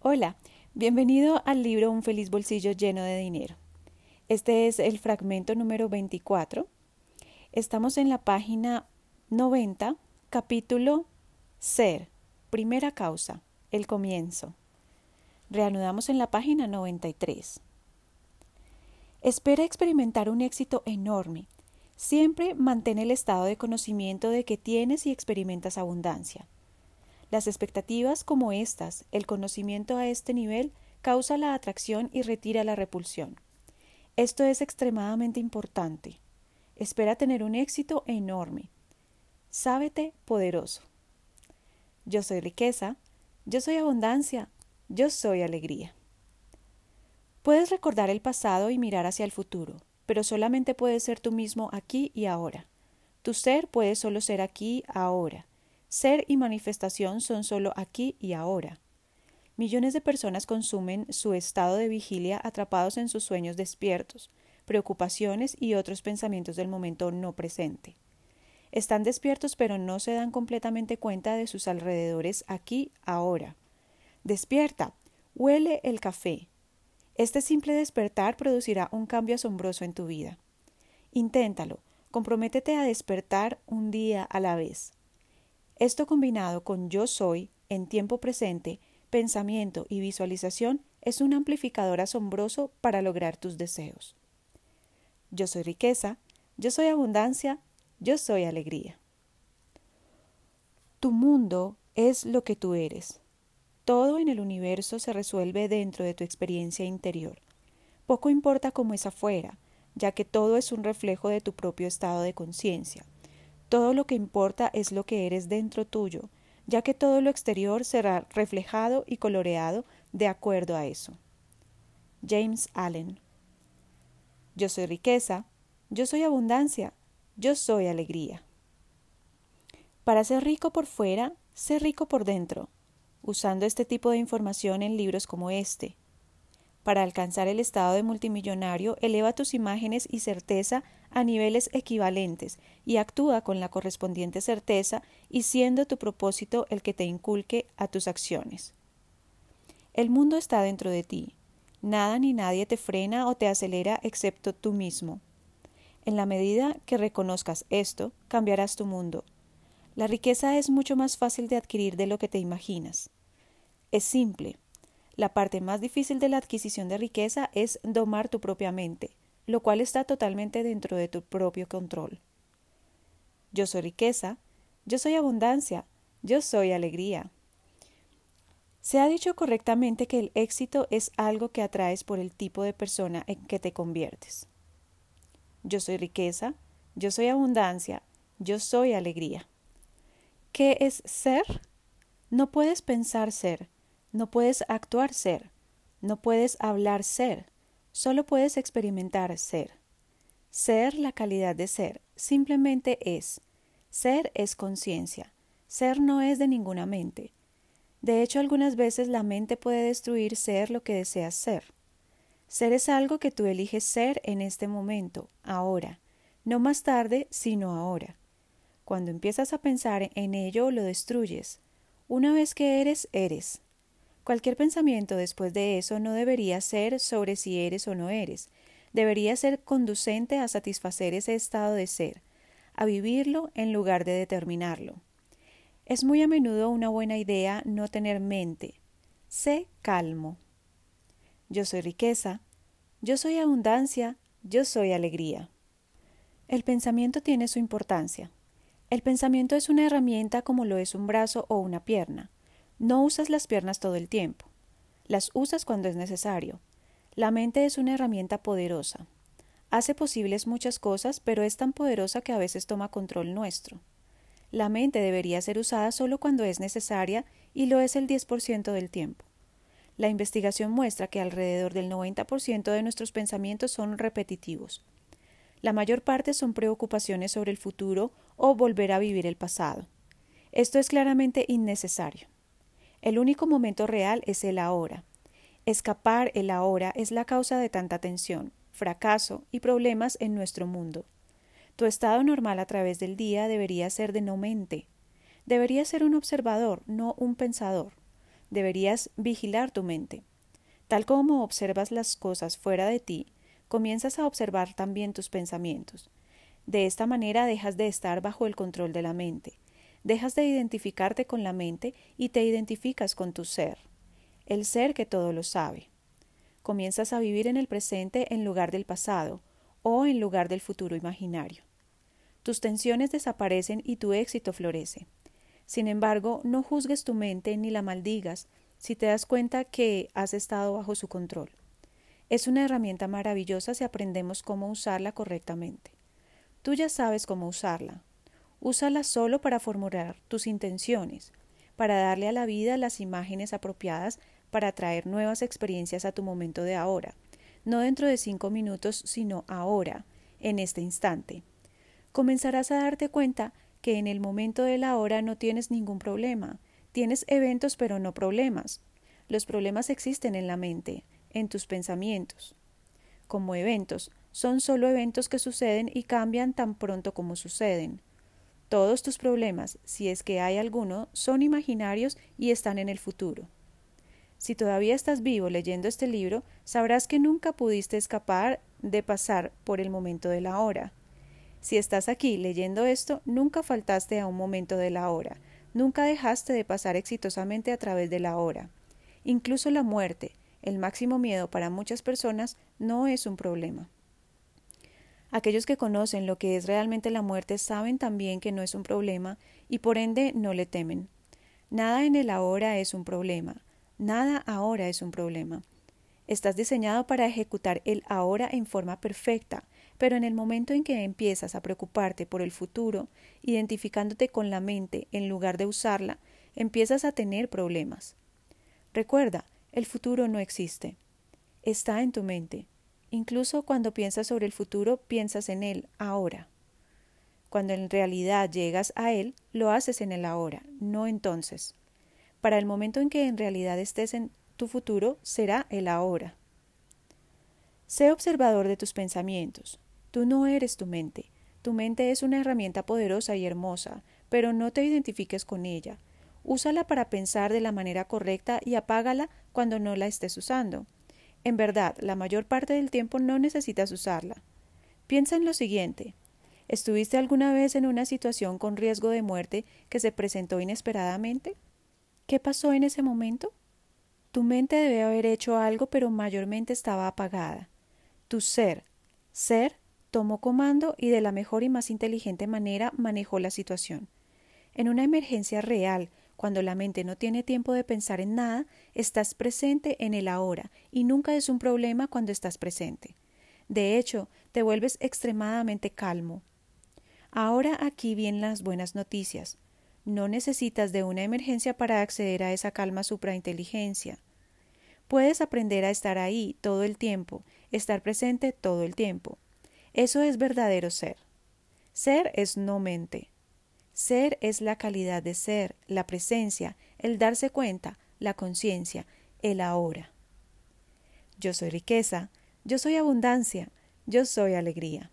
Hola, bienvenido al libro Un feliz bolsillo lleno de dinero. Este es el fragmento número 24. Estamos en la página 90, capítulo Ser, primera causa, el comienzo. Reanudamos en la página 93. Espera experimentar un éxito enorme. Siempre mantén el estado de conocimiento de que tienes y experimentas abundancia. Las expectativas como estas, el conocimiento a este nivel, causa la atracción y retira la repulsión. Esto es extremadamente importante. Espera tener un éxito enorme. Sábete poderoso. Yo soy riqueza, yo soy abundancia, yo soy alegría. Puedes recordar el pasado y mirar hacia el futuro, pero solamente puedes ser tú mismo aquí y ahora. Tu ser puede solo ser aquí, ahora. Ser y manifestación son solo aquí y ahora. Millones de personas consumen su estado de vigilia atrapados en sus sueños despiertos, preocupaciones y otros pensamientos del momento no presente. Están despiertos pero no se dan completamente cuenta de sus alrededores aquí, ahora. Despierta, huele el café. Este simple despertar producirá un cambio asombroso en tu vida. Inténtalo, comprométete a despertar un día a la vez. Esto combinado con yo soy, en tiempo presente, pensamiento y visualización es un amplificador asombroso para lograr tus deseos. Yo soy riqueza, yo soy abundancia, yo soy alegría. Tu mundo es lo que tú eres. Todo en el universo se resuelve dentro de tu experiencia interior. Poco importa cómo es afuera, ya que todo es un reflejo de tu propio estado de conciencia. Todo lo que importa es lo que eres dentro tuyo, ya que todo lo exterior será reflejado y coloreado de acuerdo a eso. James Allen Yo soy riqueza, yo soy abundancia, yo soy alegría. Para ser rico por fuera, sé rico por dentro, usando este tipo de información en libros como este. Para alcanzar el estado de multimillonario, eleva tus imágenes y certeza a niveles equivalentes y actúa con la correspondiente certeza y siendo tu propósito el que te inculque a tus acciones. El mundo está dentro de ti. Nada ni nadie te frena o te acelera excepto tú mismo. En la medida que reconozcas esto, cambiarás tu mundo. La riqueza es mucho más fácil de adquirir de lo que te imaginas. Es simple. La parte más difícil de la adquisición de riqueza es domar tu propia mente, lo cual está totalmente dentro de tu propio control. Yo soy riqueza, yo soy abundancia, yo soy alegría. Se ha dicho correctamente que el éxito es algo que atraes por el tipo de persona en que te conviertes. Yo soy riqueza, yo soy abundancia, yo soy alegría. ¿Qué es ser? No puedes pensar ser, no puedes actuar ser, no puedes hablar ser, Solo puedes experimentar ser. Ser la calidad de ser simplemente es. Ser es conciencia. Ser no es de ninguna mente. De hecho, algunas veces la mente puede destruir ser lo que deseas ser. Ser es algo que tú eliges ser en este momento, ahora, no más tarde, sino ahora. Cuando empiezas a pensar en ello, lo destruyes. Una vez que eres, eres. Cualquier pensamiento después de eso no debería ser sobre si eres o no eres, debería ser conducente a satisfacer ese estado de ser, a vivirlo en lugar de determinarlo. Es muy a menudo una buena idea no tener mente. Sé calmo. Yo soy riqueza, yo soy abundancia, yo soy alegría. El pensamiento tiene su importancia. El pensamiento es una herramienta como lo es un brazo o una pierna. No usas las piernas todo el tiempo. Las usas cuando es necesario. La mente es una herramienta poderosa. Hace posibles muchas cosas, pero es tan poderosa que a veces toma control nuestro. La mente debería ser usada solo cuando es necesaria y lo es el 10% del tiempo. La investigación muestra que alrededor del 90% de nuestros pensamientos son repetitivos. La mayor parte son preocupaciones sobre el futuro o volver a vivir el pasado. Esto es claramente innecesario. El único momento real es el ahora. Escapar el ahora es la causa de tanta tensión, fracaso y problemas en nuestro mundo. Tu estado normal a través del día debería ser de no mente. Debería ser un observador, no un pensador. Deberías vigilar tu mente. Tal como observas las cosas fuera de ti, comienzas a observar también tus pensamientos. De esta manera dejas de estar bajo el control de la mente, dejas de identificarte con la mente y te identificas con tu ser, el ser que todo lo sabe. Comienzas a vivir en el presente en lugar del pasado o en lugar del futuro imaginario. Tus tensiones desaparecen y tu éxito florece. Sin embargo, no juzgues tu mente ni la maldigas si te das cuenta que has estado bajo su control. Es una herramienta maravillosa si aprendemos cómo usarla correctamente. Tú ya sabes cómo usarla. Úsala solo para formular tus intenciones, para darle a la vida las imágenes apropiadas para traer nuevas experiencias a tu momento de ahora, no dentro de cinco minutos, sino ahora, en este instante. Comenzarás a darte cuenta que en el momento de la hora no tienes ningún problema, tienes eventos pero no problemas. Los problemas existen en la mente, en tus pensamientos. Como eventos, son solo eventos que suceden y cambian tan pronto como suceden. Todos tus problemas, si es que hay alguno, son imaginarios y están en el futuro. Si todavía estás vivo leyendo este libro, sabrás que nunca pudiste escapar de pasar por el momento de la hora. Si estás aquí leyendo esto, nunca faltaste a un momento de la hora, nunca dejaste de pasar exitosamente a través de la hora. Incluso la muerte, el máximo miedo para muchas personas no es un problema. Aquellos que conocen lo que es realmente la muerte saben también que no es un problema y por ende no le temen. Nada en el ahora es un problema, nada ahora es un problema. Estás diseñado para ejecutar el ahora en forma perfecta, pero en el momento en que empiezas a preocuparte por el futuro, identificándote con la mente en lugar de usarla, empiezas a tener problemas. Recuerda, el futuro no existe. Está en tu mente. Incluso cuando piensas sobre el futuro, piensas en él ahora. Cuando en realidad llegas a él, lo haces en el ahora, no entonces. Para el momento en que en realidad estés en tu futuro, será el ahora. Sé observador de tus pensamientos. Tú no eres tu mente. Tu mente es una herramienta poderosa y hermosa, pero no te identifiques con ella. Úsala para pensar de la manera correcta y apágala cuando no la estés usando. En verdad, la mayor parte del tiempo no necesitas usarla. Piensa en lo siguiente. ¿Estuviste alguna vez en una situación con riesgo de muerte que se presentó inesperadamente? ¿Qué pasó en ese momento? Tu mente debe haber hecho algo, pero mayormente estaba apagada. Tu ser, ser, tomó comando y de la mejor y más inteligente manera manejó la situación. En una emergencia real, cuando la mente no tiene tiempo de pensar en nada, estás presente en el ahora y nunca es un problema cuando estás presente. De hecho, te vuelves extremadamente calmo. Ahora aquí vienen las buenas noticias. No necesitas de una emergencia para acceder a esa calma suprainteligencia. Puedes aprender a estar ahí todo el tiempo, estar presente todo el tiempo. Eso es verdadero ser. Ser es no mente. Ser es la calidad de ser, la presencia, el darse cuenta, la conciencia, el ahora. Yo soy riqueza, yo soy abundancia, yo soy alegría.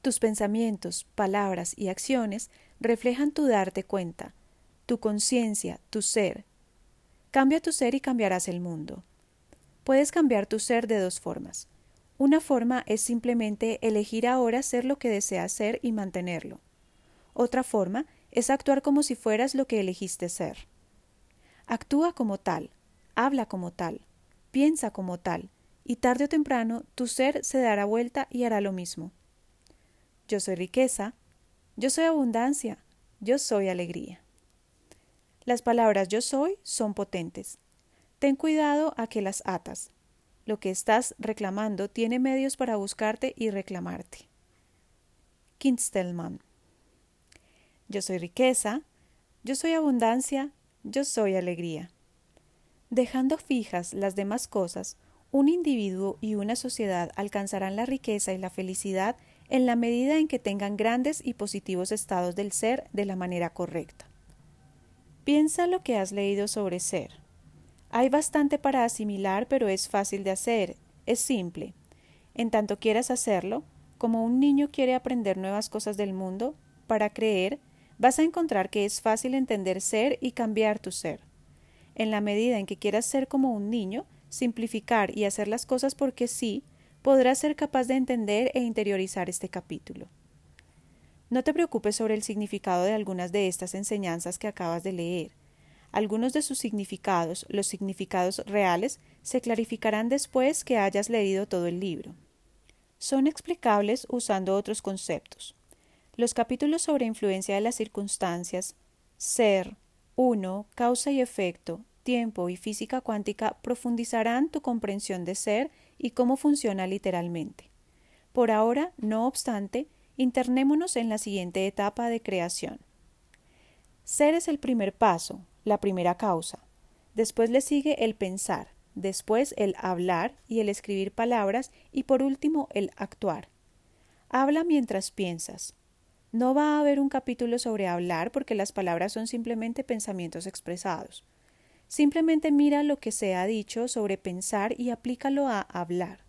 Tus pensamientos, palabras y acciones reflejan tu darte cuenta, tu conciencia, tu ser. Cambia tu ser y cambiarás el mundo. Puedes cambiar tu ser de dos formas. Una forma es simplemente elegir ahora ser lo que deseas ser y mantenerlo. Otra forma es actuar como si fueras lo que elegiste ser. Actúa como tal, habla como tal, piensa como tal, y tarde o temprano tu ser se dará vuelta y hará lo mismo. Yo soy riqueza, yo soy abundancia, yo soy alegría. Las palabras yo soy son potentes. Ten cuidado a que las atas. Lo que estás reclamando tiene medios para buscarte y reclamarte. Kinstelman yo soy riqueza, yo soy abundancia, yo soy alegría. Dejando fijas las demás cosas, un individuo y una sociedad alcanzarán la riqueza y la felicidad en la medida en que tengan grandes y positivos estados del ser de la manera correcta. Piensa lo que has leído sobre ser. Hay bastante para asimilar, pero es fácil de hacer, es simple. En tanto quieras hacerlo, como un niño quiere aprender nuevas cosas del mundo, para creer, vas a encontrar que es fácil entender ser y cambiar tu ser. En la medida en que quieras ser como un niño, simplificar y hacer las cosas porque sí, podrás ser capaz de entender e interiorizar este capítulo. No te preocupes sobre el significado de algunas de estas enseñanzas que acabas de leer. Algunos de sus significados, los significados reales, se clarificarán después que hayas leído todo el libro. Son explicables usando otros conceptos. Los capítulos sobre influencia de las circunstancias, ser, uno, causa y efecto, tiempo y física cuántica profundizarán tu comprensión de ser y cómo funciona literalmente. Por ahora, no obstante, internémonos en la siguiente etapa de creación. Ser es el primer paso, la primera causa. Después le sigue el pensar, después el hablar y el escribir palabras y por último el actuar. Habla mientras piensas. No va a haber un capítulo sobre hablar porque las palabras son simplemente pensamientos expresados. Simplemente mira lo que se ha dicho sobre pensar y aplícalo a hablar.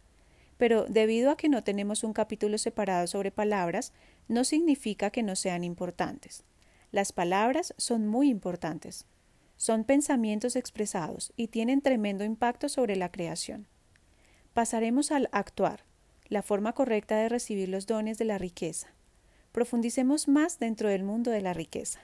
Pero debido a que no tenemos un capítulo separado sobre palabras, no significa que no sean importantes. Las palabras son muy importantes. Son pensamientos expresados y tienen tremendo impacto sobre la creación. Pasaremos al actuar, la forma correcta de recibir los dones de la riqueza. Profundicemos más dentro del mundo de la riqueza.